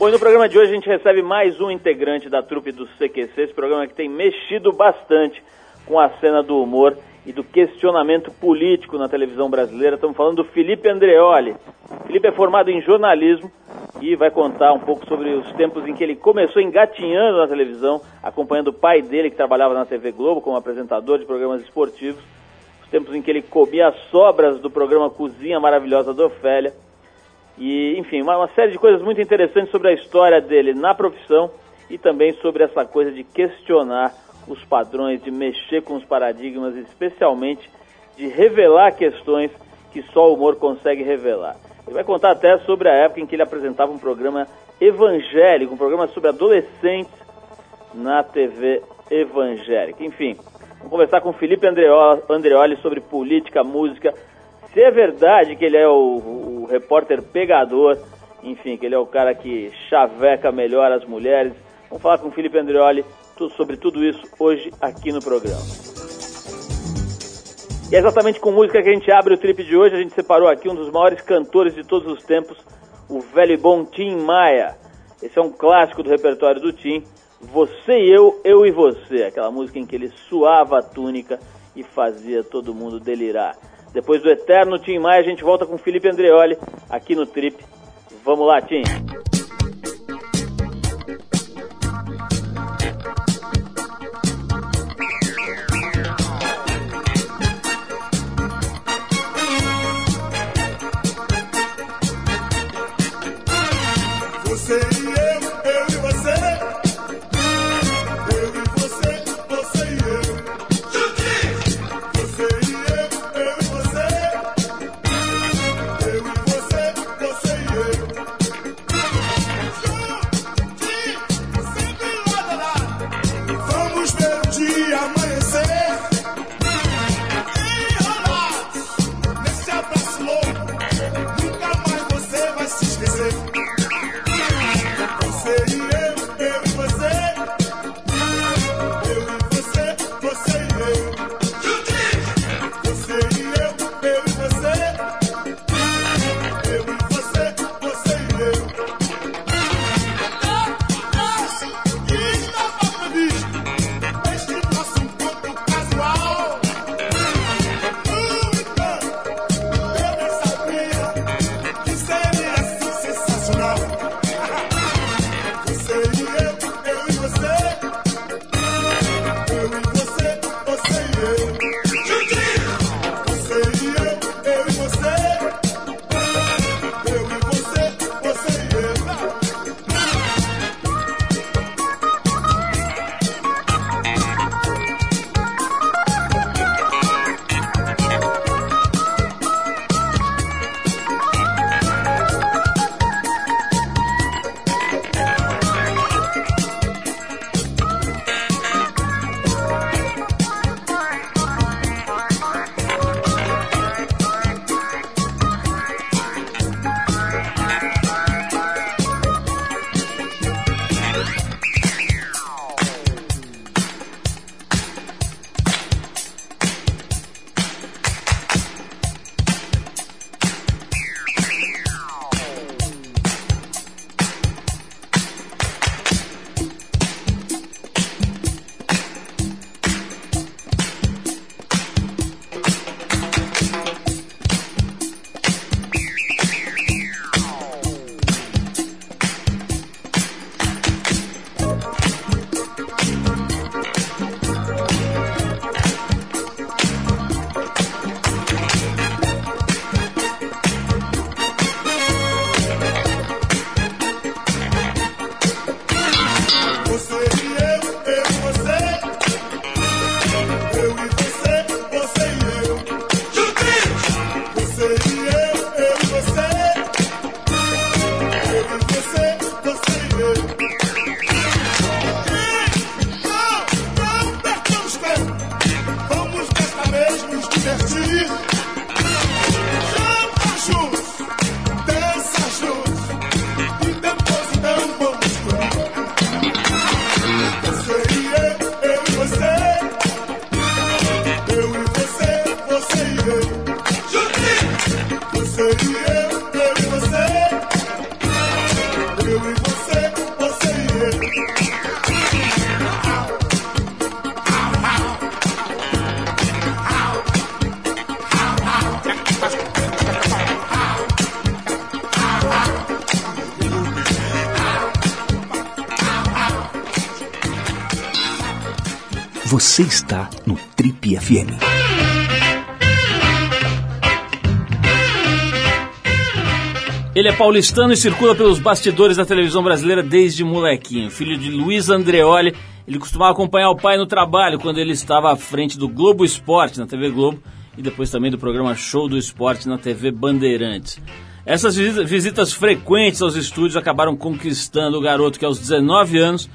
Bom, no programa de hoje a gente recebe mais um integrante da trupe do CQC, esse programa que tem mexido bastante com a cena do humor e do questionamento político na televisão brasileira. Estamos falando do Felipe Andreoli. Felipe é formado em jornalismo e vai contar um pouco sobre os tempos em que ele começou engatinhando na televisão, acompanhando o pai dele, que trabalhava na TV Globo como apresentador de programas esportivos, os tempos em que ele comia as sobras do programa Cozinha Maravilhosa da Ofélia e, enfim, uma, uma, série de coisas muito interessantes sobre a história dele na profissão e também sobre essa coisa de questionar os padrões, de mexer com os paradigmas, especialmente de revelar questões que só o humor consegue revelar. Ele vai contar até sobre a época em que ele apresentava um programa evangélico, um programa sobre adolescentes na TV evangélica. Enfim, vamos conversar com Felipe Andreoli sobre política, música, se é verdade que ele é o, o repórter pegador, enfim, que ele é o cara que chaveca melhor as mulheres, vamos falar com o Felipe Andreoli sobre tudo isso hoje aqui no programa. E é exatamente com música que a gente abre o trip de hoje. A gente separou aqui um dos maiores cantores de todos os tempos, o velho e bom Tim Maia. Esse é um clássico do repertório do Tim. Você e eu, eu e você. Aquela música em que ele suava a túnica e fazia todo mundo delirar. Depois do eterno Tim Maia, a gente volta com Felipe Andreoli aqui no Trip. Vamos lá, Tim. Você está no Trip FM. Ele é paulistano e circula pelos bastidores da televisão brasileira desde molequinho. Filho de Luiz Andreoli, ele costumava acompanhar o pai no trabalho quando ele estava à frente do Globo Esporte na TV Globo e depois também do programa Show do Esporte na TV Bandeirantes. Essas visitas frequentes aos estúdios acabaram conquistando o garoto que aos 19 anos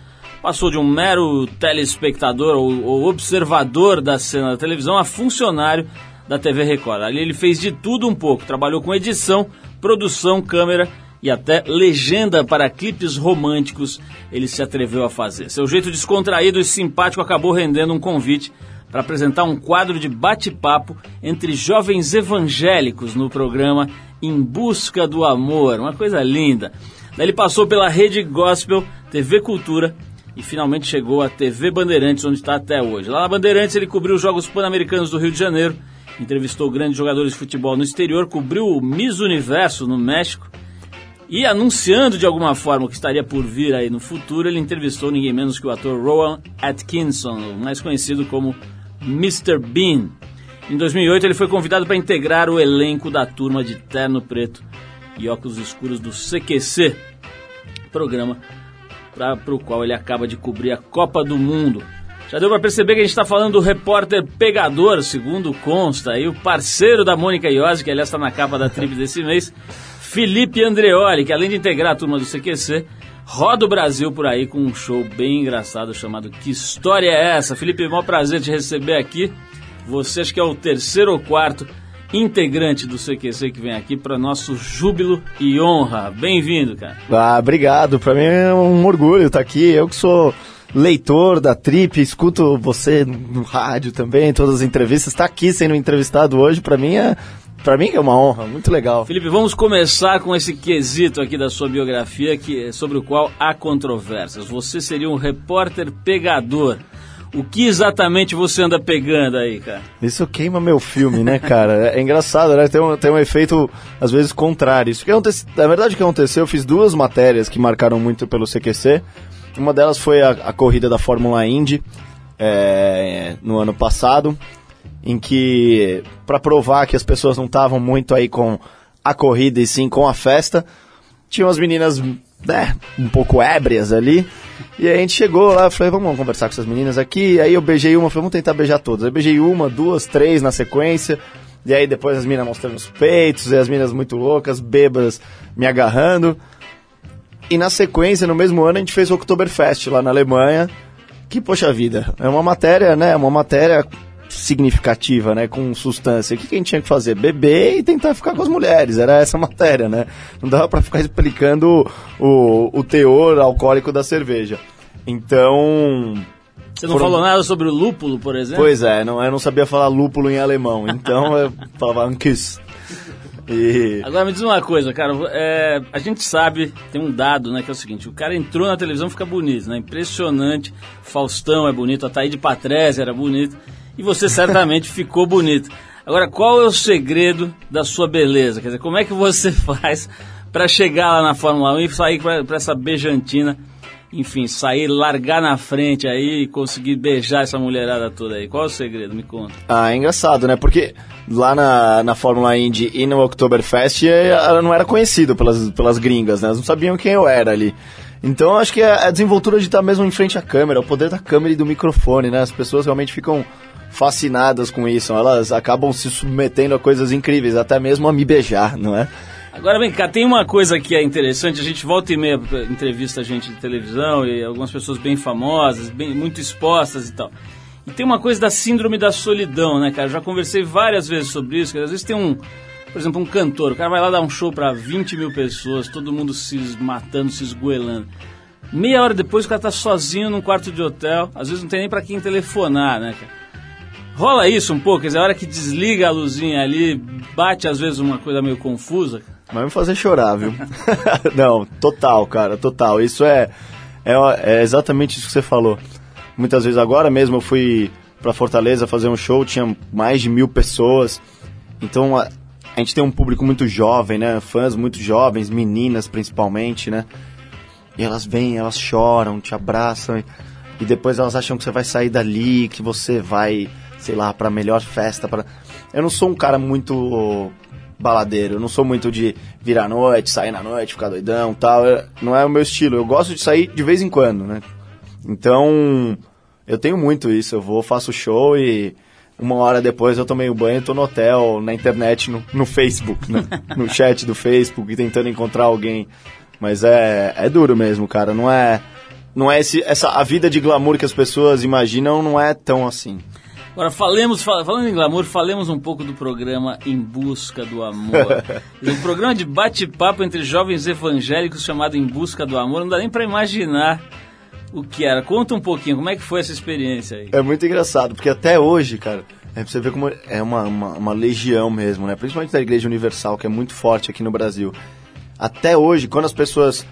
passou de um mero telespectador ou, ou observador da cena da televisão a funcionário da TV Record. Ali ele fez de tudo um pouco, trabalhou com edição, produção, câmera e até legenda para clipes românticos ele se atreveu a fazer. Seu jeito descontraído e simpático acabou rendendo um convite para apresentar um quadro de bate-papo entre jovens evangélicos no programa Em Busca do Amor. Uma coisa linda. Daí ele passou pela Rede Gospel, TV Cultura e finalmente chegou à TV Bandeirantes, onde está até hoje. Lá na Bandeirantes ele cobriu os Jogos Pan-Americanos do Rio de Janeiro entrevistou grandes jogadores de futebol no exterior, cobriu o Miss Universo no México e anunciando de alguma forma o que estaria por vir aí no futuro, ele entrevistou ninguém menos que o ator Rowan Atkinson, mais conhecido como Mr. Bean. Em 2008 ele foi convidado para integrar o elenco da turma de terno preto e óculos escuros do CQC, programa para o qual ele acaba de cobrir a Copa do Mundo. Já deu para perceber que a gente está falando do repórter pegador, segundo consta, aí o parceiro da Mônica Iose, que aliás está na capa da tribo desse mês, Felipe Andreoli, que além de integrar a turma do CQC, roda o Brasil por aí com um show bem engraçado chamado Que História é Essa? Felipe, é um prazer te receber aqui. Você acho que é o terceiro ou quarto integrante do CQC que vem aqui para nosso júbilo e honra. Bem-vindo, cara. Ah, obrigado. Para mim é um orgulho estar aqui. Eu que sou leitor da Trip, escuto você no rádio também, todas as entrevistas, está aqui sendo entrevistado hoje, para mim é para mim é uma honra, muito legal. Felipe, vamos começar com esse quesito aqui da sua biografia, que sobre o qual há controvérsias. Você seria um repórter pegador. O que exatamente você anda pegando aí, cara? Isso queima meu filme, né, cara? É engraçado, né? Tem um, tem um efeito, às vezes, contrário. Isso que aconteceu, na verdade, o que aconteceu, eu fiz duas matérias que marcaram muito pelo CQC. Uma delas foi a, a corrida da Fórmula Indy é, no ano passado, em que, para provar que as pessoas não estavam muito aí com a corrida e sim com a festa, tinham as meninas né, um pouco ébrias ali. E aí a gente chegou lá, falei, vamos conversar com essas meninas aqui. Aí eu beijei uma, falei, vamos tentar beijar todas. Aí beijei uma, duas, três na sequência. E aí depois as meninas mostrando os peitos, e as meninas muito loucas, bêbadas, me agarrando. E na sequência, no mesmo ano, a gente fez o Oktoberfest lá na Alemanha. Que, poxa vida, é uma matéria, né? Uma matéria significativa, né? Com substância. O que, que a gente tinha que fazer? Beber e tentar ficar com as mulheres. Era essa matéria, né? Não dava para ficar explicando o, o teor alcoólico da cerveja. Então, você não Foram... falou nada sobre o lúpulo, por exemplo? Pois é, não, eu não sabia falar lúpulo em alemão, então eu falava Ankis. E... Agora me diz uma coisa, cara. É, a gente sabe, tem um dado, né, que é o seguinte: o cara entrou na televisão fica bonito, né? Impressionante. Faustão é bonito, a Taíde Patrese era bonito. E você certamente ficou bonito. Agora, qual é o segredo da sua beleza? Quer dizer, como é que você faz para chegar lá na Fórmula 1 e sair para essa beijantina? enfim, sair, largar na frente aí e conseguir beijar essa mulherada toda aí? Qual é o segredo? Me conta. Ah, é engraçado, né? Porque lá na, na Fórmula Indy e no Oktoberfest ela não era conhecido pelas, pelas gringas, né? Elas não sabiam quem eu era ali. Então acho que é a desenvoltura de estar mesmo em frente à câmera, o poder da câmera e do microfone, né? As pessoas realmente ficam fascinadas com isso, elas acabam se submetendo a coisas incríveis, até mesmo a me beijar, não é? Agora vem cá, tem uma coisa que é interessante, a gente volta e meia entrevista a gente de televisão e algumas pessoas bem famosas, bem, muito expostas e tal. E tem uma coisa da síndrome da solidão, né, cara? Já conversei várias vezes sobre isso, que às vezes tem um, por exemplo, um cantor, o cara vai lá dar um show para 20 mil pessoas, todo mundo se matando, se esgoelando. Meia hora depois o cara tá sozinho num quarto de hotel, às vezes não tem nem para quem telefonar, né, cara? Rola isso um pouco, quer dizer, a hora que desliga a luzinha ali, bate às vezes uma coisa meio confusa. Vai me fazer chorar, viu? Não, total, cara, total. Isso é, é, é, exatamente isso que você falou. Muitas vezes agora mesmo eu fui para Fortaleza fazer um show, tinha mais de mil pessoas. Então a gente tem um público muito jovem, né? Fãs muito jovens, meninas principalmente, né? E elas vêm, elas choram, te abraçam. e depois elas acham que você vai sair dali, que você vai, sei lá, pra melhor festa. Pra... Eu não sou um cara muito baladeiro, eu não sou muito de virar à noite, sair na noite, ficar doidão tal. Eu- não é o meu estilo. Eu gosto de sair de vez em quando, né? Então, eu tenho muito isso. Eu vou, faço show e uma hora depois eu tomei o banho, tô no hotel, na internet, no, no Facebook, né? no chat do Facebook, tentando encontrar alguém. Mas é, é duro mesmo, cara. Não é, não é esse, essa a vida de glamour que as pessoas imaginam não é tão assim. Agora, falemos, fal- falando em glamour, falemos um pouco do programa Em Busca do Amor. um programa de bate-papo entre jovens evangélicos chamado Em Busca do Amor. Não dá nem pra imaginar o que era. Conta um pouquinho, como é que foi essa experiência aí? É muito engraçado, porque até hoje, cara, é pra você ver como é uma, uma, uma legião mesmo, né? Principalmente da Igreja Universal, que é muito forte aqui no Brasil. Até hoje, quando as pessoas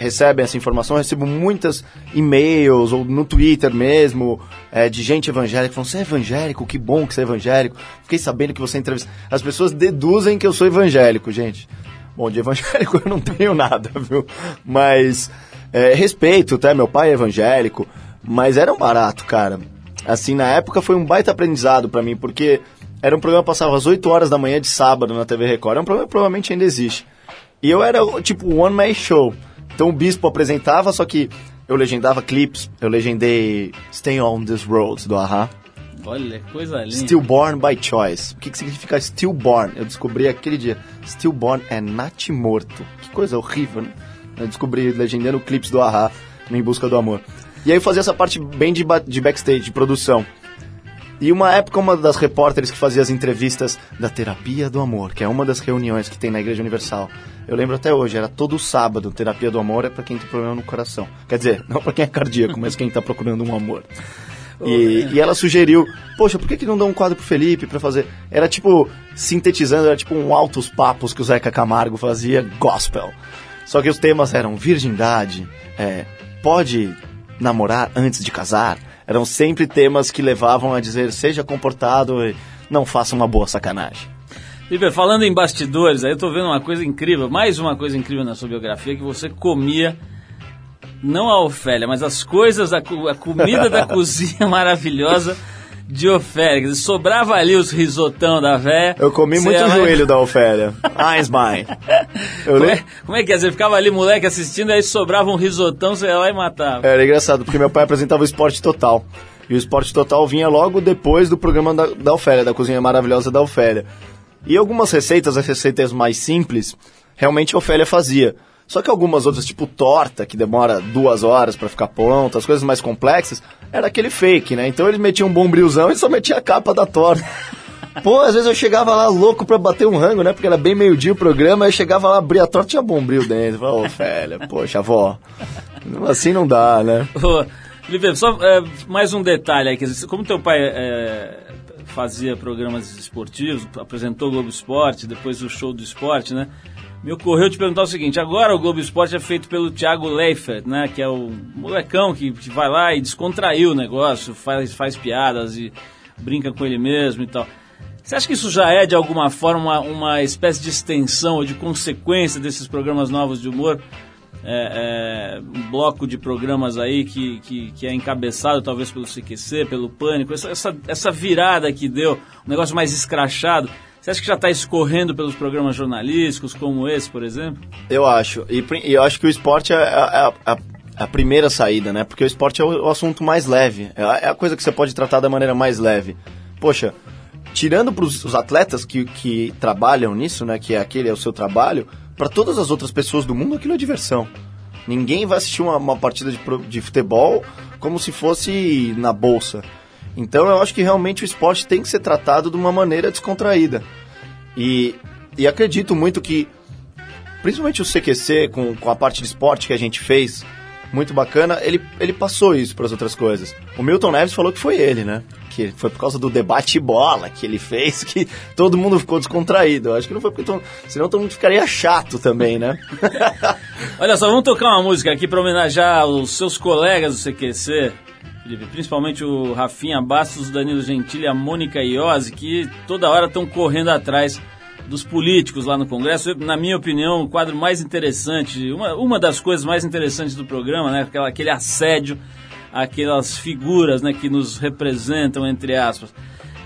recebem essa informação, eu recebo muitas e-mails, ou no Twitter mesmo, é, de gente evangélica, falando, você é evangélico? Que bom que você é evangélico. Fiquei sabendo que você entrevista... As pessoas deduzem que eu sou evangélico, gente. Bom, de evangélico eu não tenho nada, viu? Mas é, respeito, tá? Meu pai é evangélico, mas era um barato, cara. Assim, na época foi um baita aprendizado pra mim, porque era um programa que passava às 8 horas da manhã de sábado na TV Record. É um programa que provavelmente ainda existe. E eu era, tipo, um one man show. Então o Bispo apresentava, só que eu legendava clipes, eu legendei Stay on This Road, do Ahá. Olha, coisa linda. Stillborn by Choice. O que, que significa stillborn? Eu descobri aquele dia. Stillborn é natimorto. Que coisa horrível, né? Eu descobri legendando clipes do Ahá no Em Busca do Amor. E aí eu fazia essa parte bem de, de backstage, de produção. E uma época, uma das repórteres que fazia as entrevistas da Terapia do Amor, que é uma das reuniões que tem na Igreja Universal. Eu lembro até hoje, era todo sábado. Terapia do Amor é pra quem tem problema no coração. Quer dizer, não pra quem é cardíaco, mas quem tá procurando um amor. E, e ela sugeriu, poxa, por que, que não dá um quadro pro Felipe pra fazer? Era tipo, sintetizando, era tipo um altos papos que o Zeca Camargo fazia, gospel. Só que os temas eram virgindade, é, pode namorar antes de casar. Eram sempre temas que levavam a dizer, seja comportado e não faça uma boa sacanagem. Felipe, falando em bastidores, aí eu tô vendo uma coisa incrível, mais uma coisa incrível na sua biografia, que você comia, não a Ofélia, mas as coisas, a, a comida da cozinha maravilhosa de Ofélia. Sobrava ali os risotão da véia. Eu comi muito o joelho da Ofélia. Eins mine. Eu Como é, como é que é? Você ficava ali, moleque, assistindo, aí sobrava um risotão, você ia lá e matava. Era engraçado, porque meu pai apresentava o Esporte Total. E o Esporte Total vinha logo depois do programa da, da Ofélia, da Cozinha Maravilhosa da Ofélia. E algumas receitas, as receitas mais simples, realmente a Ofélia fazia. Só que algumas outras, tipo torta, que demora duas horas pra ficar pronta, as coisas mais complexas, era aquele fake, né? Então eles metiam um bombrilzão e só metia a capa da torta. Pô, às vezes eu chegava lá louco pra bater um rango, né? Porque era bem meio-dia o programa, aí eu chegava lá, abria a torta e tinha bombril dentro. Eu Falava, Ô, Ofélia, poxa, avó, assim não dá, né? Ô, Felipe, só é, mais um detalhe aí, quer dizer, como teu pai é, fazia programas esportivos, apresentou o Globo Esporte, depois o show do esporte, né? Me ocorreu te perguntar o seguinte, agora o Globo Esporte é feito pelo Thiago Leifert, né? Que é o molecão que, vai lá e descontraiu o negócio, faz, faz piadas e brinca com ele mesmo e tal. Você acha que isso já é, de alguma forma, uma, uma espécie de extensão ou de consequência desses programas novos de humor? É, é, um bloco de programas aí que, que, que é encabeçado talvez pelo CQC, pelo Pânico, essa, essa, essa virada que deu, um negócio mais escrachado. Você acha que já está escorrendo pelos programas jornalísticos, como esse, por exemplo? Eu acho. E, e eu acho que o esporte é a, a- a- a primeira saída, né? Porque o esporte é o, o assunto mais leve. É a, é a coisa que você pode tratar da maneira mais leve. Poxa, tirando para os atletas que, que trabalham nisso, né? Que é aquele é o seu trabalho, para todas as outras pessoas do mundo aquilo é diversão. Ninguém vai assistir uma, uma partida de, de futebol como se fosse na bolsa. Então eu acho que realmente o esporte tem que ser tratado de uma maneira descontraída. E, e acredito muito que principalmente o CQC, com, com a parte de esporte que a gente fez, muito bacana, ele, ele passou isso para as outras coisas. O Milton Neves falou que foi ele, né? Que foi por causa do debate bola que ele fez que todo mundo ficou descontraído. Acho que não foi porque senão todo mundo ficaria chato também, né? Olha só, vamos tocar uma música aqui para homenagear os seus colegas do CQC, Felipe, principalmente o Rafinha Bastos, o Danilo Gentili a Mônica Iose, que toda hora estão correndo atrás dos políticos lá no Congresso. Na minha opinião, o quadro mais interessante, uma, uma das coisas mais interessantes do programa, né? Aquela, aquele assédio aquelas figuras né, que nos representam, entre aspas.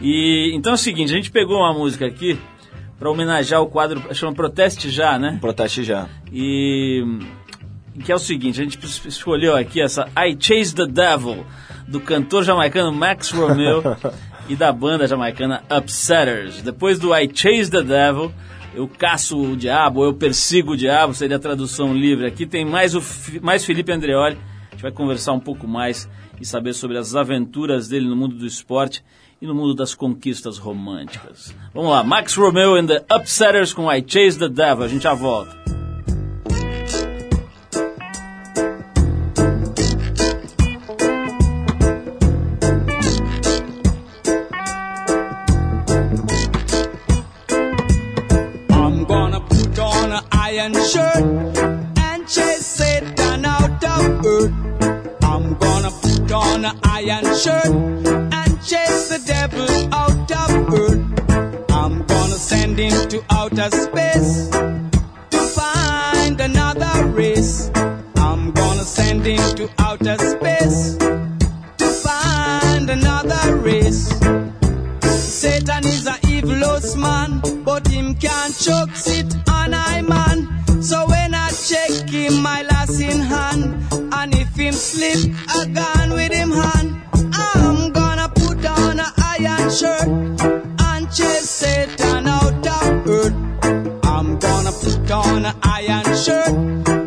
E então é o seguinte, a gente pegou uma música aqui para homenagear o quadro, chama Proteste Já, né? Proteste já. E que é o seguinte, a gente escolheu aqui essa I Chase the Devil do cantor jamaicano Max Romeo e da banda jamaicana Upsetters. Depois do I Chase the Devil, eu caço o diabo, eu persigo o diabo, seria a tradução livre. Aqui tem mais, o, mais Felipe Andreoli, a gente vai conversar um pouco mais e saber sobre as aventuras dele no mundo do esporte e no mundo das conquistas românticas. Vamos lá, Max Romeo and the Upsetters com I Chase the Devil, a gente já volta. An iron shirt and chase the devil out of earth. I'm gonna send him to outer space to find another race. I'm gonna send him to outer space to find another race. Satan is a evilous man, but him can't choke sit on I man. So when I check him, my last in hand, and if him slip, I gone with him shirt and chase Satan out of earth. I'm gonna put on an iron shirt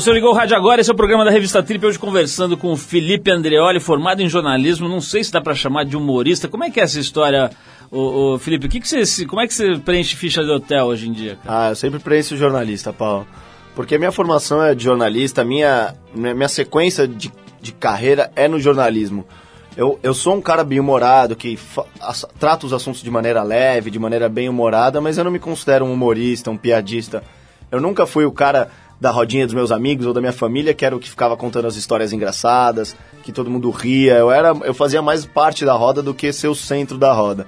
você ligou o rádio agora, esse é o programa da Revista Trip, hoje conversando com o Felipe Andreoli, formado em jornalismo, não sei se dá pra chamar de humorista. Como é que é essa história, ô, ô, Felipe? O que que você, como é que você preenche ficha de hotel hoje em dia? cara? Ah, eu sempre preencho jornalista, Paulo. Porque a minha formação é de jornalista, minha, minha, sequência de, de carreira é no jornalismo. Eu, eu sou um cara bem-humorado, que trata os assuntos de maneira leve, de maneira bem-humorada, mas eu não me considero um humorista, um piadista. Eu nunca fui o cara da rodinha dos meus amigos ou da minha família, que era o que ficava contando as histórias engraçadas, que todo mundo ria. Eu, era, eu fazia mais parte da roda do que ser o centro da roda.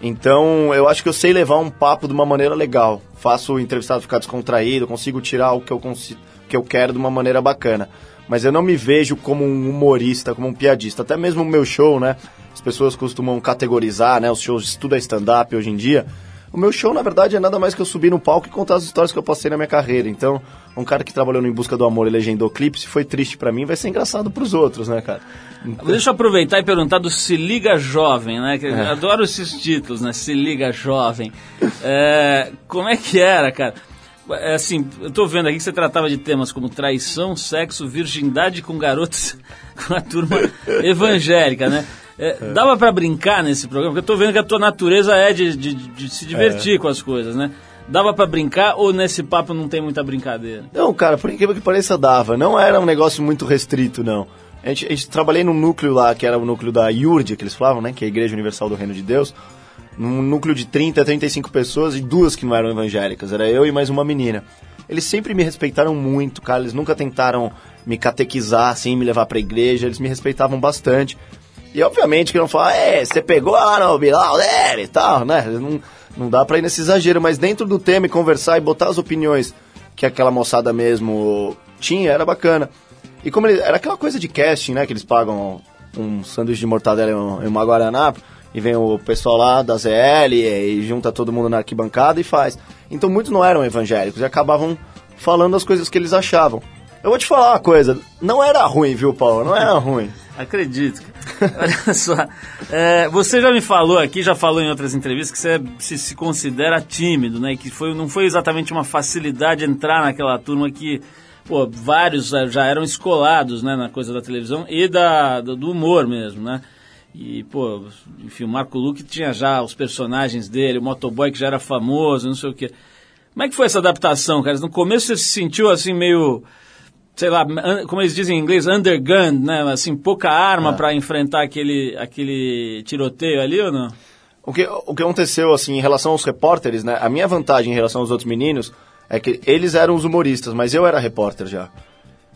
Então, eu acho que eu sei levar um papo de uma maneira legal. Faço o entrevistado ficar descontraído, consigo tirar o que eu, consi- que eu quero de uma maneira bacana. Mas eu não me vejo como um humorista, como um piadista. Até mesmo o meu show, né? As pessoas costumam categorizar, né? Os shows tudo é stand-up hoje em dia. O meu show, na verdade, é nada mais que eu subir no palco e contar as histórias que eu passei na minha carreira. Então, um cara que trabalhou no Em Busca do Amor e legendou clipe, se foi triste pra mim, vai ser engraçado pros outros, né, cara? Deixa eu aproveitar e perguntar do Se Liga Jovem, né? É. adoro esses títulos, né? Se Liga Jovem. É, como é que era, cara? É assim, eu tô vendo aqui que você tratava de temas como traição, sexo, virgindade com garotos com a turma evangélica, né? É, Dava pra brincar nesse programa? Porque eu tô vendo que a tua natureza é de, de, de se divertir É. com as coisas, né? Dava pra brincar ou nesse papo não tem muita brincadeira? Não, cara, por incrível que pareça, dava. Não era um negócio muito restrito, não. A gente, a gente trabalhei num núcleo lá, que era o núcleo da IURD, que eles falavam, né? Que é a Igreja Universal do Reino de Deus. Num núcleo de 30 a 35 pessoas e duas que não eram evangélicas. Era eu e mais uma menina. Eles sempre me respeitaram muito, cara. Eles nunca tentaram me catequizar, assim, me levar pra igreja. Eles me respeitavam bastante. E obviamente que não falar, é, você pegou lá no Bilal dele e tal, né? Não, não dá pra ir nesse exagero, mas dentro do tema e conversar e botar as opiniões que aquela moçada mesmo tinha, era bacana. E como ele, era aquela coisa de casting, né? Que eles pagam um sanduíche de mortadela e um- e uma guaraná, e vem o pessoal lá da ZL e, junta todo mundo na arquibancada e faz. Então muitos não eram evangélicos e acabavam falando as coisas que eles achavam. Eu vou te falar uma coisa, não era ruim, viu, Paulo? Não era ruim. Acredito. Olha só, é, você já me falou aqui, já falou em outras entrevistas que você se, se considera tímido, né? Que foi, não foi exatamente uma facilidade entrar naquela turma que, pô, vários já eram escolados, né? Na coisa da televisão e da, do humor mesmo, né? E, pô, enfim, o Marco Luque tinha já os personagens dele, o motoboy que já era famoso, não sei o quê. Como é que foi essa adaptação, cara? No começo você se sentiu assim meio sei lá, como eles dizem em inglês, undergunned, né? Assim, pouca arma pra enfrentar aquele, aquele tiroteio ali ou não? O que, o que aconteceu, assim, em relação aos repórteres, né? A minha vantagem em relação aos outros meninos é que eles eram os humoristas, mas eu era repórter já.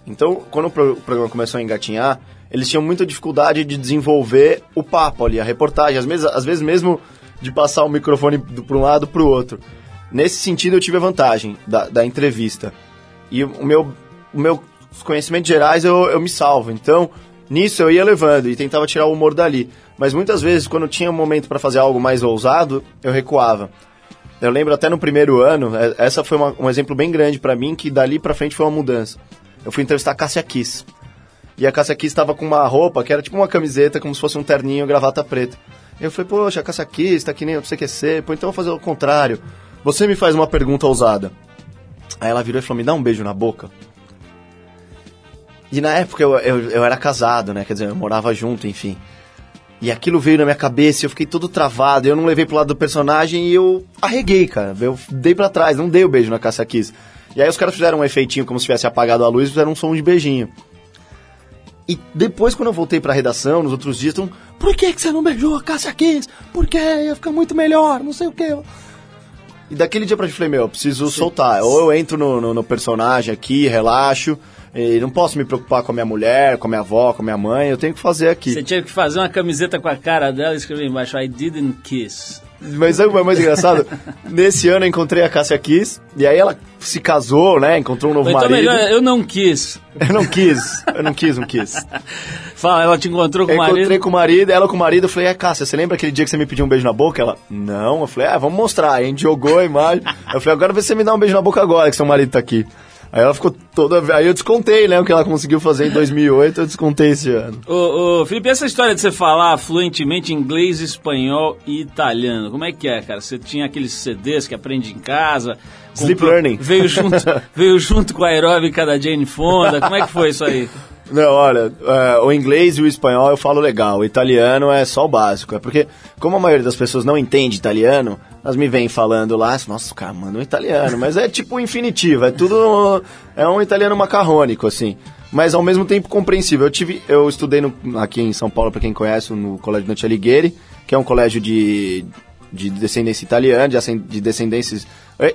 Então, quando o programa começou a engatinhar, eles tinham muita dificuldade de desenvolver o papo ali, a reportagem. Às vezes, às vezes mesmo de passar o microfone para um lado para o outro. Nesse sentido, eu tive a vantagem da, da entrevista. E o meu, o meu os conhecimentos gerais eu, eu me salvo. Então, nisso eu ia levando e tentava tirar o humor dali. Mas muitas vezes, quando tinha um momento para fazer algo mais ousado, eu recuava. Eu lembro até no primeiro ano, é- essa foi uma- um exemplo bem grande para mim, que dali para frente foi uma mudança. Eu fui entrevistar a Cássia Kiss. E a Cássia Kiss estava com uma roupa que era tipo uma camiseta, como se fosse um terninho, gravata preta. Eu falei, poxa, a Cássia Kiss tá que nem o CQC, pô, então eu vou fazer o contrário. Você me faz uma pergunta ousada. Aí ela virou e falou, me dá um beijo na boca. E na época eu, eu, eu era casado, né? Quer dizer, eu morava junto, enfim. E aquilo veio na minha cabeça eu fiquei todo travado. Eu não levei pro lado do personagem e eu arreguei, cara. Eu dei pra trás, não dei o beijo na Cássia Kiss. E aí os caras fizeram um efeitinho como se tivesse apagado a luz e fizeram um som de beijinho. E depois, quando eu voltei pra redação, nos outros dias, estão... Por que, que você não beijou a Cássia Kiss? Por quê? Ia ficar muito melhor, não sei o quê. E daquele dia pra gente, eu falei, meu, eu preciso soltar. Ou eu entro no, no, no personagem aqui, relaxo, e não posso me preocupar com a minha mulher, com a minha avó, com a minha mãe, eu tenho que fazer aqui. Você tinha que fazer uma camiseta com a cara dela e escrever embaixo, I didn't kiss. Mas sabe o que é mais engraçado? Nesse ano eu encontrei a Cássia Kiss, e aí ela se casou, né? Encontrou um novo então marido. melhor, eu não quis. Eu não quis, eu não quis, não quis. Fala, ela te encontrou com Eu o encontrei marido. com o marido, ela com o marido, eu falei, é Cássia, você lembra aquele dia que você me pediu um beijo na boca? Ela, não. Eu falei, ah, vamos mostrar. Aí a gente jogou a imagem. Eu falei, agora vê se você me dá um beijo na boca agora, que seu marido tá aqui. Aí ela ficou toda... Aí eu descontei, né, o que ela conseguiu fazer em 2008, eu descontei esse ano. Ô, ô, Felipe, essa história de você falar fluentemente inglês, espanhol e italiano, como é que é, cara? Você tinha aqueles CDs que aprende em casa? Sleep comprou- Learning. Veio junto, veio junto com a aeróbica da Jane Fonda, como é que foi isso aí? Não, olha, é, o inglês e o espanhol eu falo legal, o italiano é só o básico. É porque, como a maioria das pessoas não entende italiano, elas me vêm falando lá, nossa, o cara manda um italiano, mas é tipo infinitivo, é tudo. É um italiano macarrônico, assim. Mas ao mesmo tempo compreensível. Eu tive. Eu estudei no- aqui em São Paulo, para quem conhece, no Colégio Dante Alighieri, que é um colégio de, de descendência italiana, de, de descendências. Ei,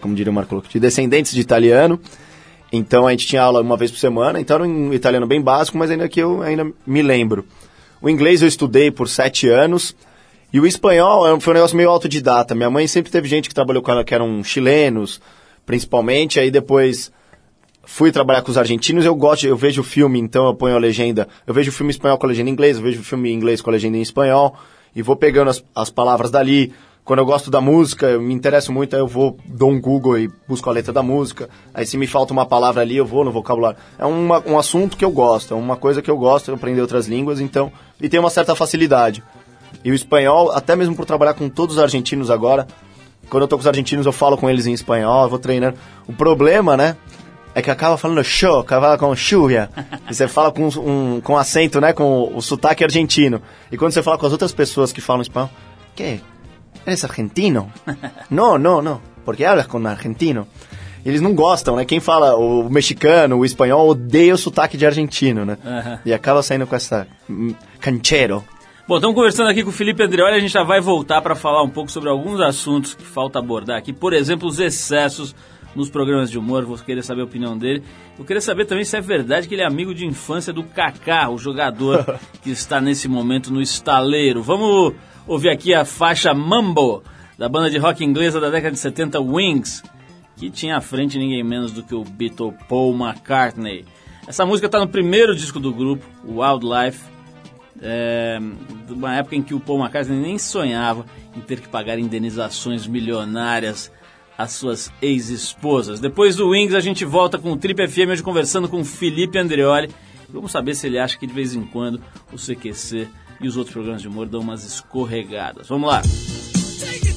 Como diria o Marco Luco, de descendentes de italiano. Então a gente tinha aula uma vez por semana, então era um italiano bem básico, mas ainda que eu ainda me lembro. O inglês eu estudei por sete anos, e o espanhol é foi um negócio meio autodidata. Minha mãe sempre teve gente que trabalhou com ela que eram chilenos, principalmente, aí depois fui trabalhar com os argentinos, eu gosto, eu vejo filme, então eu ponho a legenda, eu vejo filme espanhol com a legenda em inglês, eu vejo filme em inglês com a legenda em espanhol, e vou pegando as, as palavras dali. Quando eu gosto da música, eu me interesso muito, aí eu vou, dou um Google e busco a letra da música. Aí se me falta uma palavra ali, eu vou no vocabulário. É uma, um assunto que eu gosto, é uma coisa que eu gosto, aprender outras línguas, então. E tem uma certa facilidade. E o espanhol, até mesmo por trabalhar com todos os argentinos agora, quando eu tô com os argentinos, eu falo com eles em espanhol, eu vou treinando. O problema, né? É que acaba falando show, acaba com chuva. E você fala com, um, com acento, né? Com o, o sotaque argentino. E quando você fala com as outras pessoas que falam espanhol, que? Eres argentino? não, não, não. Porque hablas com argentino. Eles não gostam, né? Quem fala o mexicano, o espanhol, odeia o sotaque de argentino, né? Aham. E acaba saindo com essa hum, canchero. Bom, estamos conversando aqui com o Felipe Andreoli, a gente já vai voltar para falar um pouco sobre alguns assuntos que falta abordar aqui. Por exemplo, os excessos nos programas de humor, vou querer saber a opinião dele. Eu queria saber também se é verdade que ele é amigo de infância do Kaká, o jogador que está nesse momento no estaleiro. Vamos ouvir aqui a faixa Mambo, da banda de rock inglesa da década de 70, Wings, que tinha à frente ninguém menos do que o Beatle Paul McCartney. Essa música está no primeiro disco do grupo, Wildlife, é, de uma época em que o Paul McCartney nem sonhava em ter que pagar indenizações milionárias às suas ex-esposas. Depois do Wings, a gente volta com o Trip FM hoje conversando com Felipe Andreoli. Vamos saber se ele acha que de vez em quando o CQC e os outros programas de humor dão umas escorregadas. Vamos lá! Yeah.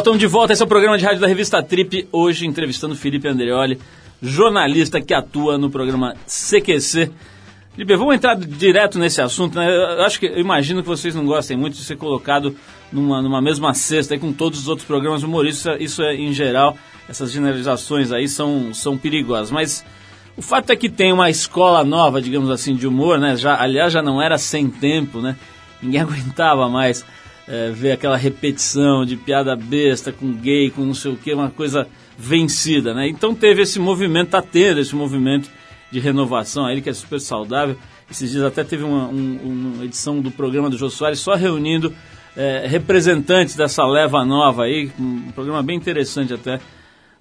Estamos de volta. Esse é o programa de rádio da revista Trip. Hoje entrevistando Felipe Andreoli, jornalista que atua no programa CQC. Felipe, vamos entrar direto nesse assunto. Né? Eu acho que eu imagino que vocês não gostem muito de ser colocado numa, numa mesma cesta aí com todos os outros programas humorísticos. Isso é em geral, essas generalizações aí são, são perigosas. Mas o fato é que tem uma escola nova, digamos assim, de humor, né? Já, aliás, já não era sem tempo, né? Ninguém aguentava mais é, ver aquela repetição de piada besta com gay, com não sei o que, uma coisa vencida, né? Então teve esse movimento, tá tendo esse movimento de renovação aí, que é super saudável. Esses dias até teve uma, um, uma edição do programa do Jô Soares só reunindo é, representantes dessa leva nova aí, um programa bem interessante até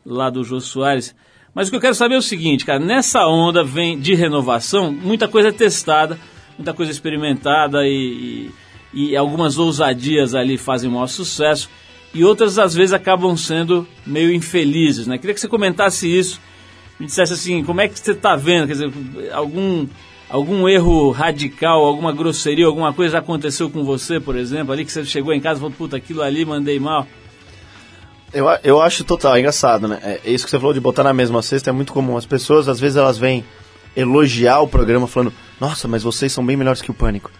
lá do Jô Soares. Mas o que eu quero saber é o seguinte, cara, nessa onda vem de renovação, muita coisa é testada, muita coisa experimentada e, e, e algumas ousadias ali fazem maior sucesso e outras às vezes acabam sendo meio infelizes, né? Queria que você comentasse isso, me dissesse assim, como é que você está vendo, quer dizer, algum algum erro radical, alguma grosseria, alguma coisa aconteceu com você, por exemplo, ali que você chegou em casa e falou, puta, aquilo ali mandei mal. Eu, eu acho total, é engraçado, né? É, isso que você falou de botar na mesma cesta é muito comum. As pessoas, às vezes, elas vêm elogiar o programa falando, nossa, mas vocês são bem melhores que o Pânico.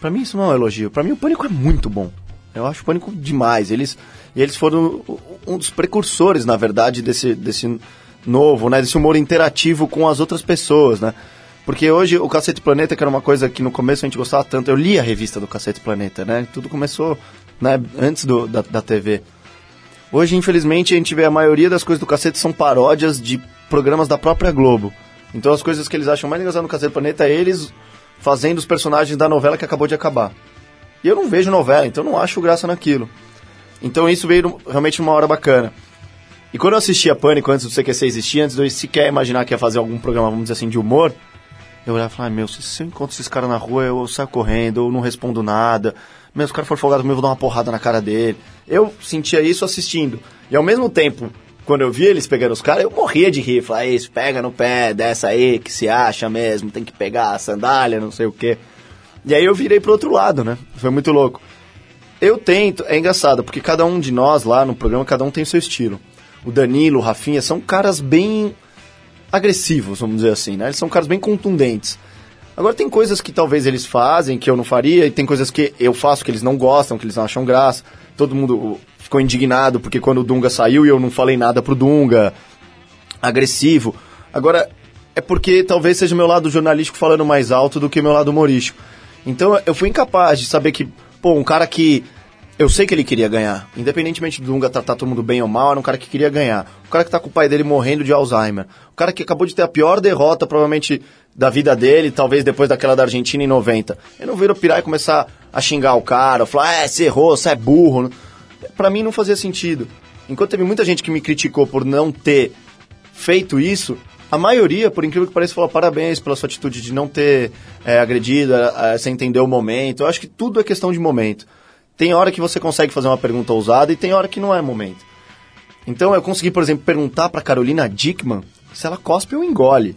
Pra mim isso não é um elogio. Pra mim o Pânico é muito bom. Eu acho o Pânico demais. Eles, eles foram um dos precursores, na verdade, desse, desse novo, né? Desse humor interativo com as outras pessoas, né? Porque hoje o Cacete Planeta, que era uma coisa que no começo a gente gostava tanto, eu li a revista do Cacete Planeta, né? Tudo começou né, antes do, da, da TV. Hoje, infelizmente, a gente vê a maioria das coisas do Cacete são paródias de programas da própria Globo. Então as coisas que eles acham mais engraçadas no Cacete Planeta é eles fazendo os personagens da novela que acabou de acabar. E eu não vejo novela, então não acho graça naquilo. Então isso veio realmente uma hora bacana. E quando eu assistia Pânico antes do CQC existir, antes de eu sequer imaginar que ia fazer algum programa, vamos dizer assim, de humor, eu olhava e falava, meu, se, eu encontro esses caras na rua, eu saio correndo, eu não respondo nada. Meu, se o cara for folgado eu vou dar uma porrada na cara dele. Eu sentia isso assistindo. E ao mesmo tempo, quando eu via eles pegando os caras, eu morria de rir. Falava, isso, pega no pé, dessa aí, que se acha mesmo, tem que pegar a sandália, não sei o quê. E aí eu virei pro outro lado, né? Foi muito louco. Eu tento, é engraçado, porque cada um de nós lá no programa, cada um tem seu estilo. O Danilo, o Rafinha, são caras bem agressivos, vamos dizer assim, né? Eles são caras bem contundentes. Agora tem coisas que talvez eles fazem que eu não faria, e tem coisas que eu faço que eles não gostam, que eles não acham graça. Todo mundo ficou indignado porque quando o Dunga saiu e eu não falei nada pro Dunga, agressivo. Agora, é porque talvez seja meu lado jornalístico falando mais alto do que meu lado humorístico. Então eu fui incapaz de saber que, pô, um cara que eu sei que ele queria ganhar. Independentemente do Dunga tratar todo mundo bem ou mal, era um cara que queria ganhar. O cara que tá com o pai dele morrendo de Alzheimer. O cara que acabou de ter a pior derrota, provavelmente, da vida dele, talvez depois daquela da Argentina em 90. Eu não viro pirar e começar a xingar o cara, falar, é, você errou, você é burro. Pra mim não fazia sentido. Enquanto teve muita gente que me criticou por não ter feito isso, a maioria, por incrível que pareça, falou parabéns pela sua atitude de não ter é, agredido, é, você entendeu o momento. Eu acho que tudo é questão de momento. Tem hora que você consegue fazer uma pergunta ousada e tem hora que não é momento. Então eu consegui, por exemplo, perguntar para Carolina Dickman se ela cospe ou engole.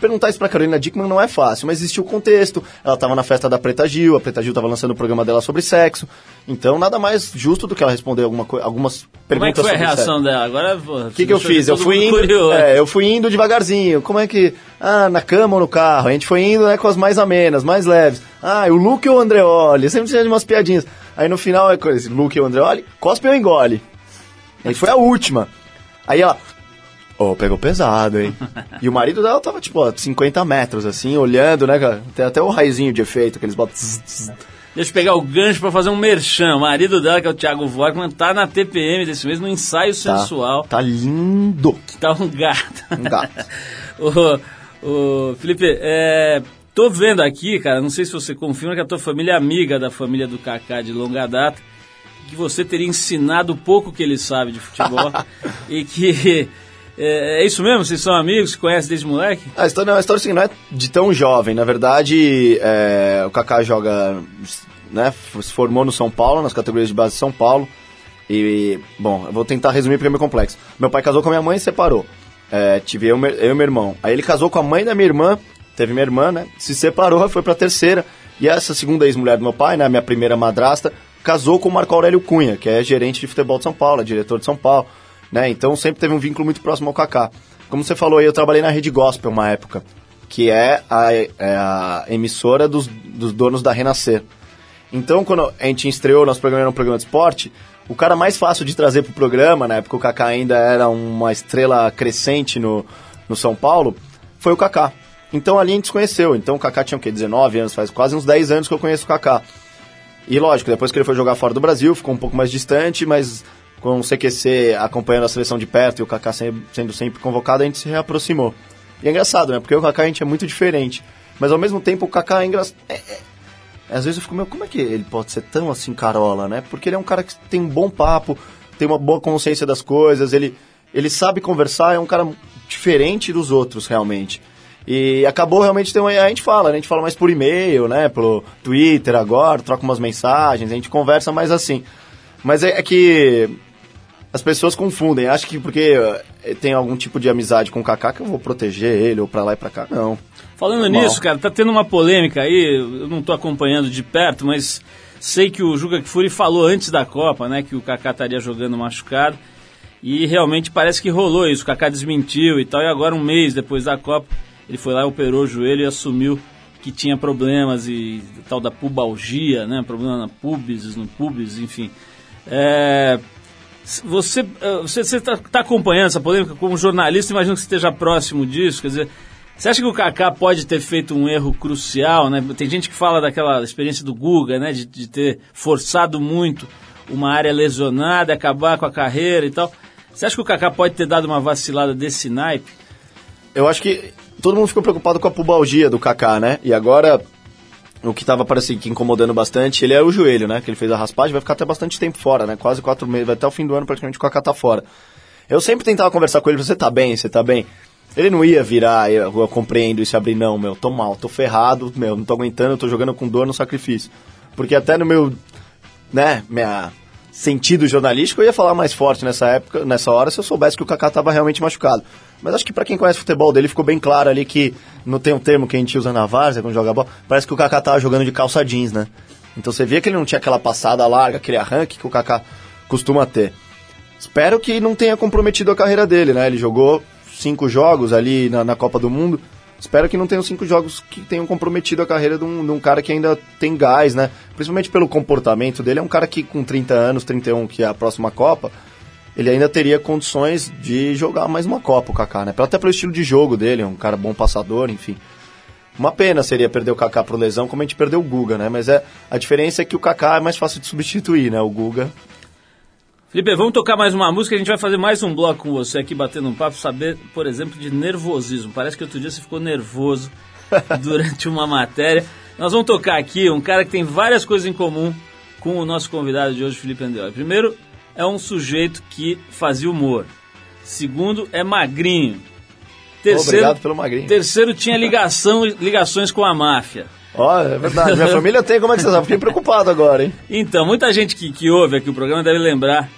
Perguntar isso pra Carolina Dickman não é fácil, mas existe o contexto. Ela estava na festa da Preta Gil, a Preta Gil estava lançando o programa dela sobre sexo. Então nada mais justo do que ela responder alguma algumas perguntas Como é que foi a reação sexo. dela? Agora O que, que eu fiz? Eu fui indo, é, eu fui indo devagarzinho. Como é que. Ah, na cama ou no carro? A gente foi indo né, com as mais amenas, mais leves. Ah, o Luke ou o Andreoli? Sempre tinha umas piadinhas. Aí no final é coisa, Luke ou Andreoli, cospe ou engole? Aí foi a última. Aí ela, oh, pegou pesado, hein? e o marido dela tava, tipo, a 50 metros, assim, olhando, né, cara? Tem até o raizinho de efeito que eles botam. Deixa eu pegar o gancho para fazer um merchan. O marido dela, que é o Thiago Vorkman, tá na TPM desse mês, no ensaio tá, sensual. Tá lindo. Tá um gato. Um gato. o, o Felipe, é, tô vendo aqui, cara, não sei se você confirma que a tua família é amiga da família do Kaká de longa data, que você teria ensinado o pouco que ele sabe de futebol e que é, é, isso mesmo? Vocês são amigos? Se conhecem desde moleque? A história, a história assim, não é de tão jovem. Na verdade, é, o Kaká joga, né, se formou no São Paulo, nas categorias de base de São Paulo. E, bom, eu vou tentar resumir porque é meio complexo. Meu pai casou com a minha mãe e separou. É, tive eu, eu e meu irmão. Aí ele casou com a mãe da minha irmã, teve minha irmã, né? Se separou, foi pra terceira. E essa segunda ex-mulher do meu pai, né? Minha primeira madrasta, casou com o Marco Aurélio Cunha, que é gerente de futebol de São Paulo, é diretor de São Paulo, né? Então sempre teve um vínculo muito próximo ao Kaká. Como você falou aí, eu trabalhei na Rede Gospel uma época, que é a, é a emissora dos, dos donos da Renascer. Então, quando a gente estreou, nosso programa era um programa de esporte, o cara mais fácil de trazer pro programa, na época o Kaká ainda era uma estrela crescente no, no São Paulo, foi o Kaká. Então ali a gente se conheceu. Então o Kaká tinha o quê? 19 anos, faz quase uns 10 anos que eu conheço o Kaká. E lógico, depois que ele foi jogar fora do Brasil, ficou um pouco mais distante, mas com o CQC acompanhando a seleção de perto e o Kaká sendo sempre convocado, a gente se reaproximou. E é engraçado, né? Porque o Kaká a gente é muito diferente. Mas ao mesmo tempo o Kaká é engraçado. Às vezes eu fico, meu, como é que ele pode ser tão assim carola, né? Porque ele é um cara que tem um bom papo, tem uma boa consciência das coisas, ele, ele sabe conversar, é um cara diferente dos outros, realmente. E acabou realmente ter uma, a gente fala, né? A gente fala mais por e-mail, né? Pelo Twitter agora, troca umas mensagens, a gente conversa mais assim. Mas é, é que as pessoas confundem, acho que porque eh, tem algum tipo de amizade com o Kaká que eu vou proteger ele ou pra lá e pra cá, não. Falando nisso, cara, tá tendo uma polêmica aí, eu não tô acompanhando de perto, mas sei que o Juca Kfouri falou antes da Copa, né, que o Kaká estaria jogando machucado. E realmente parece que rolou isso, o Kaká desmentiu e tal, e agora um mês depois da Copa, ele foi lá, operou o joelho e assumiu que tinha problemas e tal da pubalgia, né, problema na pubis, no pubis, enfim. É, você eh, você está acompanhando essa polêmica como jornalista, imagino que você esteja próximo disso, quer dizer, você acha que o Kaká pode ter feito um erro crucial, né? Tem gente que fala daquela experiência do Guga, né, de, de ter forçado muito uma área lesionada, acabar com a carreira e tal. Você acha que o Kaká pode ter dado uma vacilada desse naipe? Eu acho que todo mundo ficou preocupado com a pubalgia do Kaká, né? E agora o que tava parecendo que incomodando bastante, ele é o joelho, né? Que ele fez a raspagem, vai ficar até bastante tempo fora, né? Quase quatro meses, vai até o fim do ano praticamente o Kaká tá fora. Eu sempre tentava conversar com ele, você tá bem, você tá bem. Ele não ia virar, eu, eu compreendo e abrir, não, meu, tô mal, tô ferrado, meu, não tô aguentando, tô jogando com dor no sacrifício. Porque até no meu, né, minha sentido jornalístico, eu ia falar mais forte nessa época, nessa hora, se eu soubesse que o Kaká tava realmente machucado. Mas acho que pra quem conhece o futebol dele, ficou bem claro ali que não tem um termo que a gente usa na várzea quando joga bola, parece que o Kaká tava jogando de calça jeans, né? Então você via que ele não tinha aquela passada larga, aquele arranque que o Kaká costuma ter. Espero que não tenha comprometido a carreira dele, né? Ele jogou cinco jogos ali na, na Copa do Mundo. Espero que não tenham cinco jogos que tenham comprometido a carreira de um, de um cara que ainda tem gás, né? Principalmente pelo comportamento dele. É um cara que com 30 anos, 31, que é a próxima Copa, ele ainda teria condições de jogar mais uma Copa, o Kaká, né? Até pelo estilo de jogo dele, é um cara bom passador, enfim. Uma pena seria perder o Kaká por lesão, como a gente perdeu o Guga, né? Mas é, a diferença é que o Kaká é mais fácil de substituir, né? O Guga Felipe, vamos tocar mais uma música, a gente vai fazer mais um bloco com você aqui, batendo um papo, saber, por exemplo, de nervosismo. Parece que outro dia você ficou nervoso durante uma matéria. Nós vamos tocar aqui um cara que tem várias coisas em comum com o nosso convidado de hoje, Felipe Andreoli. Primeiro, é um sujeito que fazia humor. Segundo, é magrinho. Terceiro, Obrigado pelo magrinho. terceiro tinha ligação, ligações com a máfia. Ó, é verdade. Minha família tem, como é que você sabe? Fiquei preocupado agora, hein? Então, muita gente que, que ouve aqui o programa deve lembrar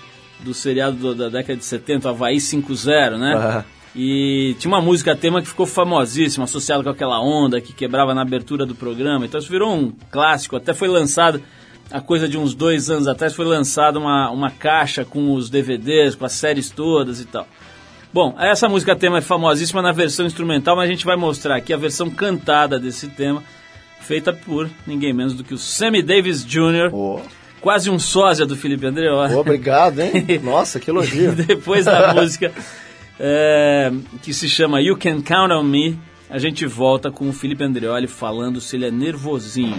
do seriado do- da década de 70, Havaí 5.0, né? Aham. E tinha uma música tema que ficou famosíssima, associada com aquela onda que quebrava na abertura do programa. Então isso virou um clássico, até foi lançado, a coisa de uns dois anos atrás, foi lançada uma, uma caixa com os DVDs, com as séries todas e tal. Bom, essa música tema é famosíssima na versão instrumental, mas a gente vai mostrar aqui a versão cantada desse tema, feita por ninguém menos do que o Sammy Davis Jr., Ô, quase um sósia do Felipe Andreoli. obrigado, hein? Nossa, que elogio. Depois da música é, que se chama You Can Count on Me, a gente volta com o Felipe Andreoli falando se ele é nervosinho.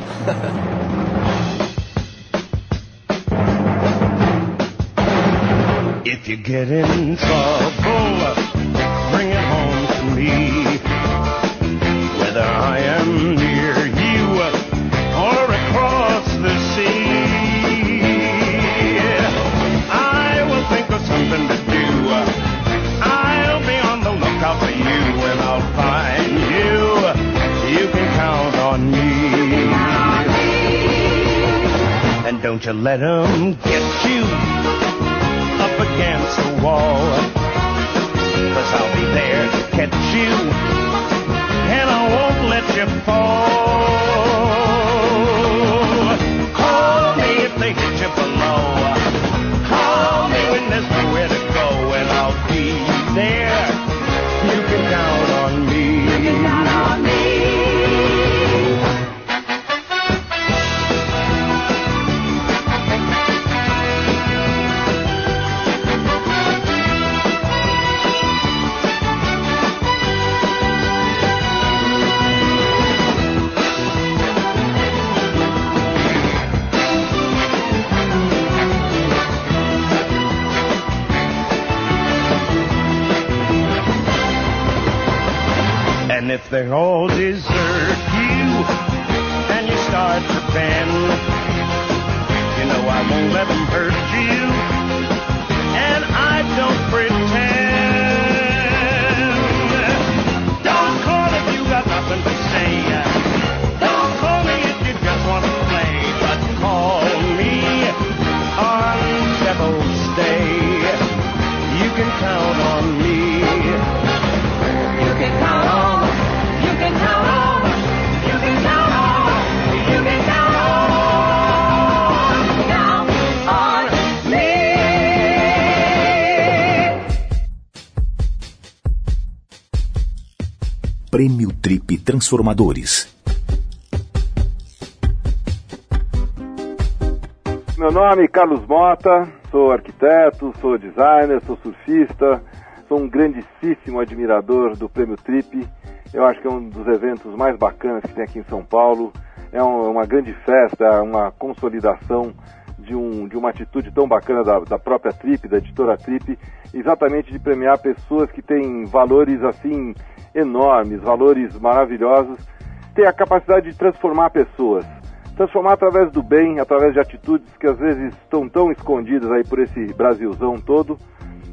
If you get in trouble, don't you let 'em get you up against the wall. Cause I'll be there to catch you, and I won't let you fall. They all desert you and you start to bend, you know I won't let them hurt you, and I don't pretend. Don't call if you got nothing to say. Don't call me if you just want to play, but call me on Devil's Day. You can count on me. Prêmio Trip Transformadores. Meu nome é Carlos Mota, sou arquiteto, sou designer, sou surfista, sou um grandíssimo admirador do Prêmio Trip. Eu acho que é um dos eventos mais bacanas que tem aqui em São Paulo. É um- uma grande festa, uma consolidação de, um, de uma atitude tão bacana da, da própria Trip, da editora Trip, exatamente de premiar pessoas que têm valores assim enormes, valores maravilhosos, têm a capacidade de transformar pessoas. Transformar através do bem, através de atitudes que às vezes estão tão escondidas aí por esse Brasilzão todo,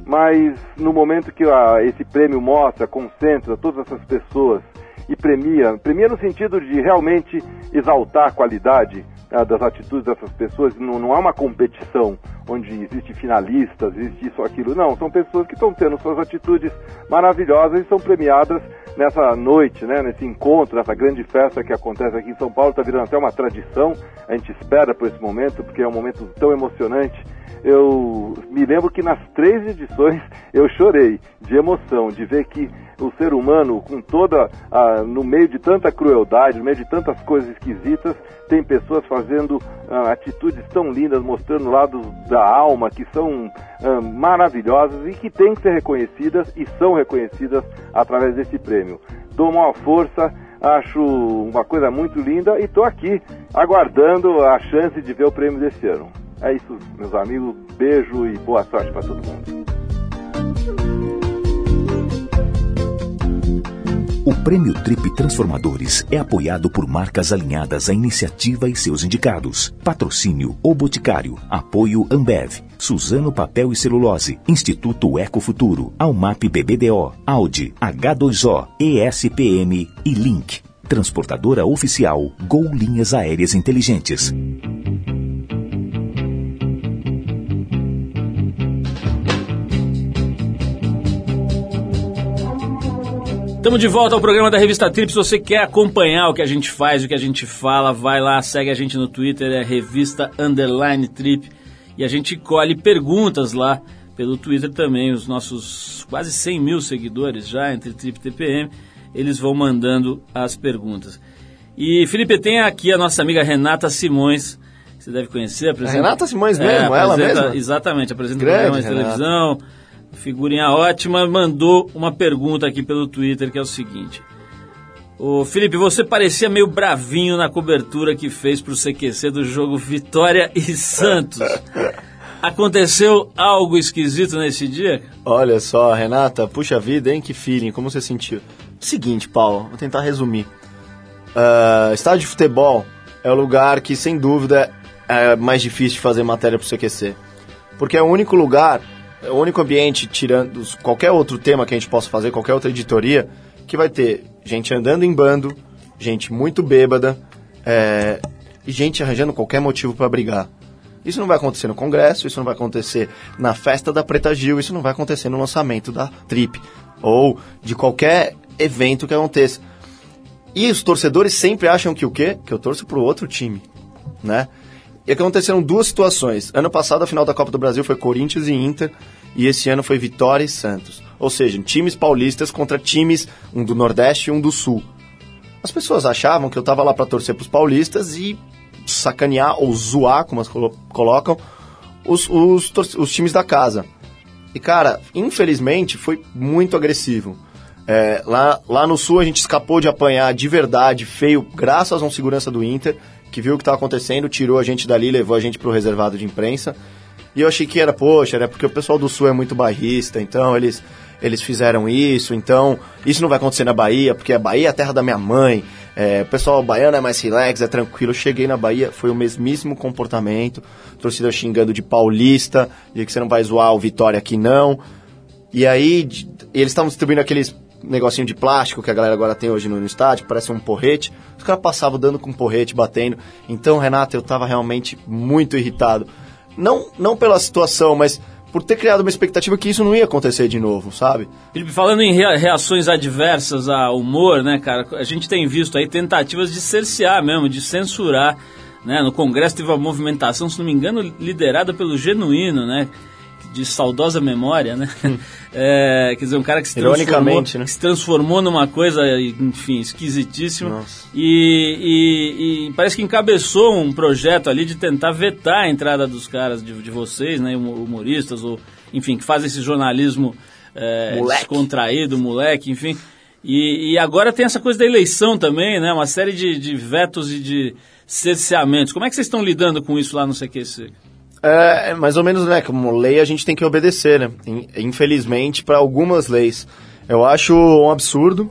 mas no momento que a- esse prêmio mostra, concentra todas essas pessoas e premia, premia no sentido de realmente exaltar a qualidade ah, das atitudes dessas pessoas, não, não é uma competição onde existe finalistas, existe isso aquilo, não, são pessoas que estão tendo suas atitudes maravilhosas e são premiadas nessa noite, né, nesse encontro, nessa grande festa que acontece aqui em São Paulo, está virando até uma tradição, a gente espera por esse momento, porque é um momento tão emocionante. Eu me lembro que nas três edições eu chorei de emoção, de ver que o ser humano, com toda, ah, no meio de tanta crueldade, no meio de tantas coisas esquisitas, tem pessoas fazendo ah, atitudes tão lindas, mostrando lados da alma que são ah, maravilhosas e que têm que ser reconhecidas e são reconhecidas através desse prêmio. Dou uma força, acho uma coisa muito linda e estou aqui aguardando a chance de ver o prêmio desse ano. É isso, meus amigos. Beijo e boa sorte para todo mundo. O Prêmio Trip Transformadores é apoiado por marcas alinhadas à iniciativa e seus indicados. Patrocínio O Boticário. Apoio Ambev. Suzano Papel e Celulose. Instituto Ecofuturo. Almap BBDO. Audi. H2O. ESPM e Link. Transportadora oficial Gol Linhas Aéreas Inteligentes. Estamos de volta ao programa da Revista Trip. Se você quer acompanhar o que a gente faz, o que a gente fala, vai lá, segue a gente no Twitter, é Revista Underline Trip. E a gente colhe perguntas lá pelo Twitter também. Os nossos quase 100 mil seguidores já, entre Trip e TPM, eles vão mandando as perguntas. E, Felipe, tem aqui a nossa amiga Renata Simões, você deve conhecer. Apresenta... Renata Simões mesmo, ela apresenta- mesma? Exatamente, apresenta Grande programa de Renata. Figurinha ótima, mandou uma pergunta aqui pelo Twitter que é o seguinte. Ô Felipe, você parecia meio bravinho na cobertura que fez pro CQC do jogo Vitória e Santos. Aconteceu algo esquisito nesse dia? Olha só, Renata, puxa vida, hein? Que feeling, como você sentiu? Seguinte, Paulo, vou tentar resumir. Ah, estádio de futebol é o lugar que, sem dúvida, é mais difícil de fazer matéria pro CQC. Porque é o único lugar, é o único ambiente, tirando qualquer outro tema que a gente possa fazer, qualquer outra editoria, que vai ter gente andando em bando, gente muito bêbada, é, e gente arranjando qualquer motivo para brigar. Isso não vai acontecer no Congresso, isso não vai acontecer na festa da Preta Gil, isso não vai acontecer no lançamento da Trip, ou de qualquer evento que aconteça. E os torcedores sempre acham que o quê? Que eu torço pro outro time, né? E aconteceram duas situações. Ano passado, a final da Copa do Brasil foi Corinthians e Inter, e esse ano foi Vitória e Santos. Ou seja, times paulistas contra times, um do Nordeste e um do Sul. As pessoas achavam que eu tava lá para torcer pros paulistas e sacanear ou zoar, como as colo- colocam, os, os, os times da casa. E, cara, infelizmente foi muito agressivo. É, lá, lá no Sul a gente escapou de apanhar de verdade, feio, graças a um segurança do Inter, que viu o que estava acontecendo, tirou a gente dali, levou a gente pro reservado de imprensa. E eu achei que era, poxa, era porque o pessoal do Sul é muito bairrista, então eles, eles fizeram isso, então isso não vai acontecer na Bahia, porque a Bahia é a terra da minha mãe. É, o pessoal baiano é mais relax, é tranquilo. Eu cheguei na Bahia, foi o mesmíssimo comportamento. Torcida xingando de paulista, de que você não vai zoar o Vitória aqui não. E aí, eles estavam distribuindo aqueles negocinho de plástico que a galera agora tem hoje no, estádio, parece um porrete. Os caras passavam dando com porrete, batendo. Então, Renato, eu tava realmente muito irritado. Não, não pela situação, mas por ter criado uma expectativa que isso não ia acontecer de novo, sabe? Felipe, falando em rea- reações adversas ao humor, né, cara? A gente tem visto aí tentativas de cercear mesmo, de censurar. Né? No Congresso teve uma movimentação, se não me engano, liderada pelo Genuíno, né? De saudosa memória, né? É, quer dizer, um cara que se transformou, né? que se transformou numa coisa, enfim, esquisitíssima. E, e- e parece que encabeçou um projeto ali de tentar vetar a entrada dos caras, de, de vocês, né, humo- humoristas, ou enfim, que fazem esse jornalismo é, Moleque. descontraído, moleque, enfim. E, e agora tem essa coisa da eleição também, né? Uma série de, de vetos e de cerceamentos. Como é que vocês estão lidando com isso lá no CQC? É, mais ou menos, né? Como lei a gente tem que obedecer, né? In- Infelizmente, para algumas leis. Eu acho um absurdo,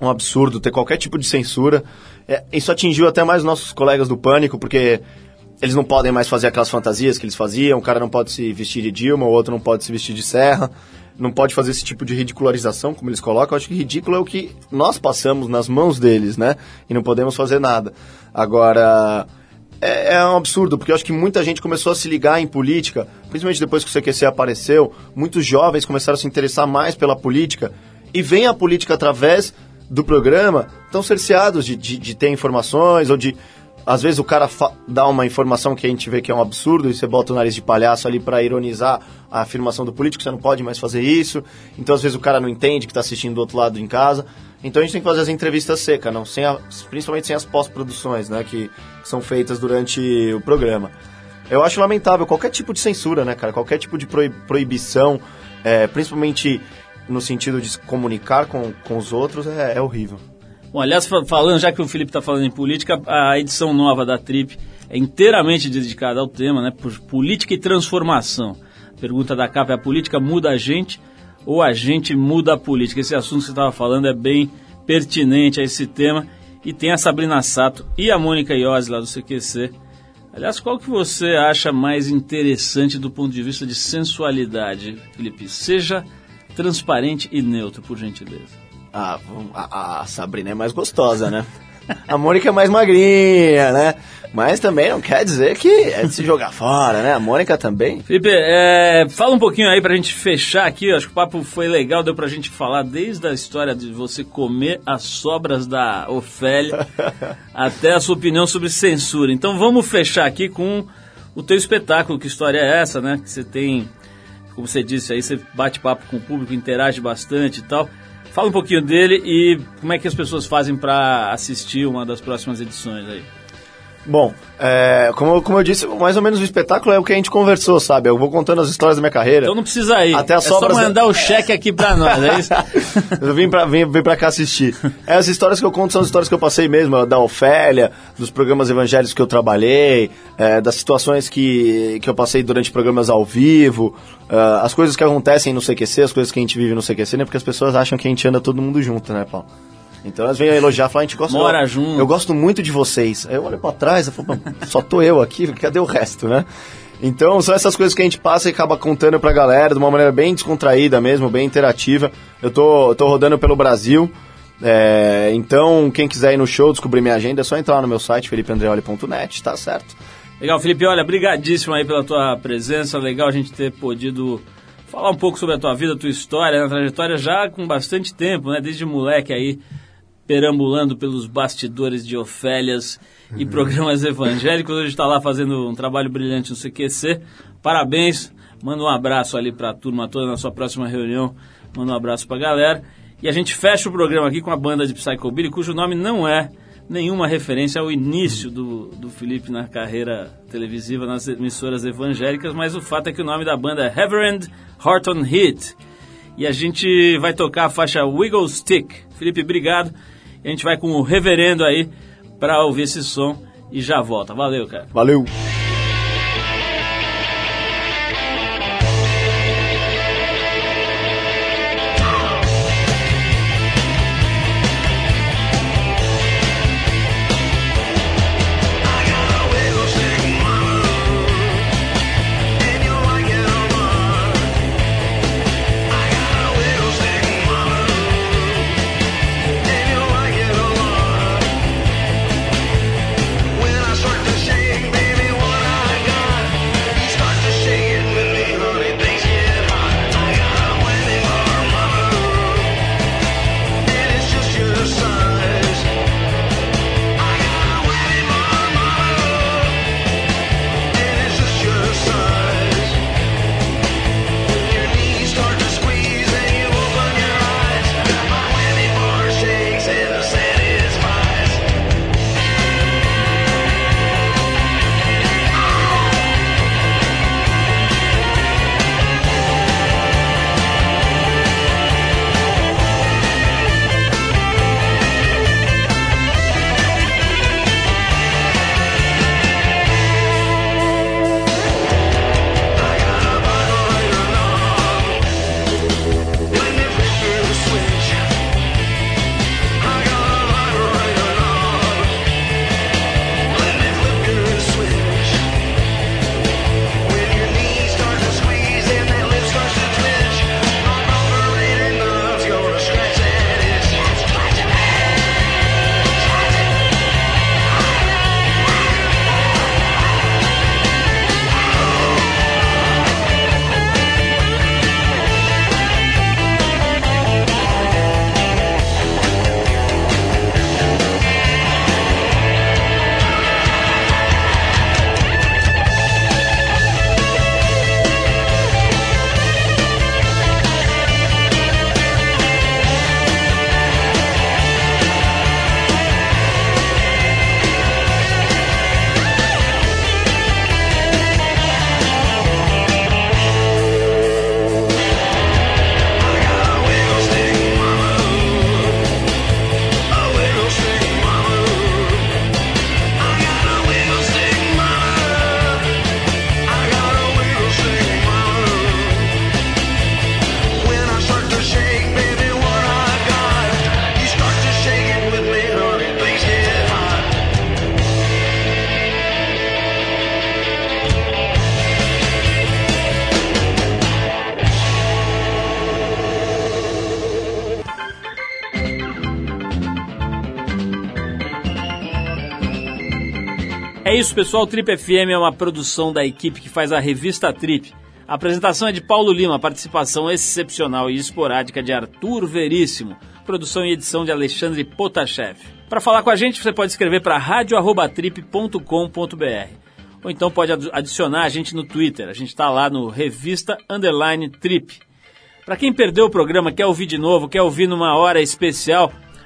um absurdo ter qualquer tipo de censura. É, isso atingiu até mais nossos colegas do Pânico, porque eles não podem mais fazer aquelas fantasias que eles faziam. O cara não pode se vestir de Dilma, o outro não pode se vestir de Serra. Não pode fazer esse tipo de ridicularização, como eles colocam. Eu acho que ridículo é o que nós passamos nas mãos deles, né? E não podemos fazer nada. Agora, é, é um absurdo, porque eu acho que muita gente começou a se ligar em política, principalmente depois que o CQC apareceu, muitos jovens começaram a se interessar mais pela política, e vem a política através do programa, estão cerceados de, de, de ter informações, ou de... Às vezes o cara dá uma informação que a gente vê que é um absurdo e você bota o nariz de palhaço ali para ironizar a afirmação do político, você não pode mais fazer isso. Então às vezes o cara não entende que está assistindo do outro lado em casa. Então a gente tem que fazer as entrevistas secas, não, sem a- principalmente sem as pós-produções, né, que, são feitas durante o programa. Eu acho lamentável qualquer tipo de censura, né, cara? Qualquer tipo de proib- proibição, é, principalmente no sentido de se comunicar com, com os outros, é, é horrível. Bom, aliás, fa- falando, já que o Felipe está falando em política, a edição nova da Trip é inteiramente dedicada ao tema, né? Por política e transformação. A pergunta da capa é: a política muda a gente ou a gente muda a política? Esse assunto que você estava falando é bem pertinente a esse tema. E tem a Sabrina Sato e a Mônica Iose lá do CQC. Aliás, qual que você acha mais interessante do ponto de vista de sensualidade, Felipe? Seja transparente e neutro, por gentileza. Ah, a, a Sabrina é mais gostosa, né? A Mônica é mais magrinha, né? Mas também não quer dizer que é de se jogar fora, né? A Mônica também. Felipe, é, fala um pouquinho aí pra gente fechar aqui. Acho que o papo foi legal, deu pra gente falar desde a história de você comer as sobras da Ofélia até a sua opinião sobre censura. Então vamos fechar aqui com o teu espetáculo. Que história é essa, né? Que você tem, como você disse aí, você bate papo com o público, interage bastante e tal. Fala um pouquinho dele e como é que as pessoas fazem pra assistir uma das próximas edições aí. Bom, é, como, como eu disse, mais ou menos o espetáculo é o que a gente conversou, sabe? Eu vou contando as histórias da minha carreira. Então não precisa ir. Até as é só sobras da- mandar o cheque aqui pra nós, é isso? eu vim pra, vim, vim pra cá assistir. É, As histórias que eu conto são as histórias que eu passei mesmo, da Ofélia, dos programas evangélicos que eu trabalhei, é, das situações que, que eu passei durante programas ao vivo, ah, as coisas que acontecem no CQC, as coisas que a gente vive no CQC, né? Porque as pessoas acham que a gente anda todo mundo junto, né, Paulo? Então elas vêm elogiar, falar, a gente gosta Mora eu, junto. Eu gosto muito de vocês. Aí eu olho pra trás, eu falo, "Pô, só tô eu aqui, cadê o resto, né? Então são essas coisas que a gente passa e acaba contando pra galera de uma maneira bem descontraída mesmo, bem interativa. Eu tô, eu tô rodando pelo Brasil. é, então, quem quiser ir no show, descobrir minha agenda, é só entrar lá no meu site, felipeandreoli.net, tá certo? Legal, Felipe, olha, brigadíssimo aí pela tua presença, legal a gente ter podido falar um pouco sobre a tua vida, a tua história, né, trajetória já com bastante tempo, né, desde moleque aí, perambulando pelos bastidores de Ofélias e programas evangélicos, hoje está lá fazendo um trabalho brilhante no CQC, parabéns, manda um abraço ali para a turma toda na sua próxima reunião, manda um abraço para a galera, e a gente fecha o programa aqui com a banda de Psychobilly, cujo nome não é nenhuma referência ao início do, do Felipe na carreira televisiva nas emissoras evangélicas, mas o fato é que o nome da banda é Reverend Horton Heat. E a gente vai tocar a faixa Wiggle Stick. Felipe, obrigado. A gente vai com o reverendo aí para ouvir esse som e já volta. Valeu, cara. Valeu! Isso, pessoal. Trip FM é uma produção da equipe que faz a revista Trip. A apresentação é de Paulo Lima, participação excepcional e esporádica de Arthur Veríssimo, produção e edição de Alexandre Potashev. Para falar com a gente, você pode escrever para radio@trip.com.br ou então pode adicionar a gente no Twitter. A gente está lá no Revista Underline Trip. Para quem perdeu o programa, quer ouvir de novo, quer ouvir numa hora especial,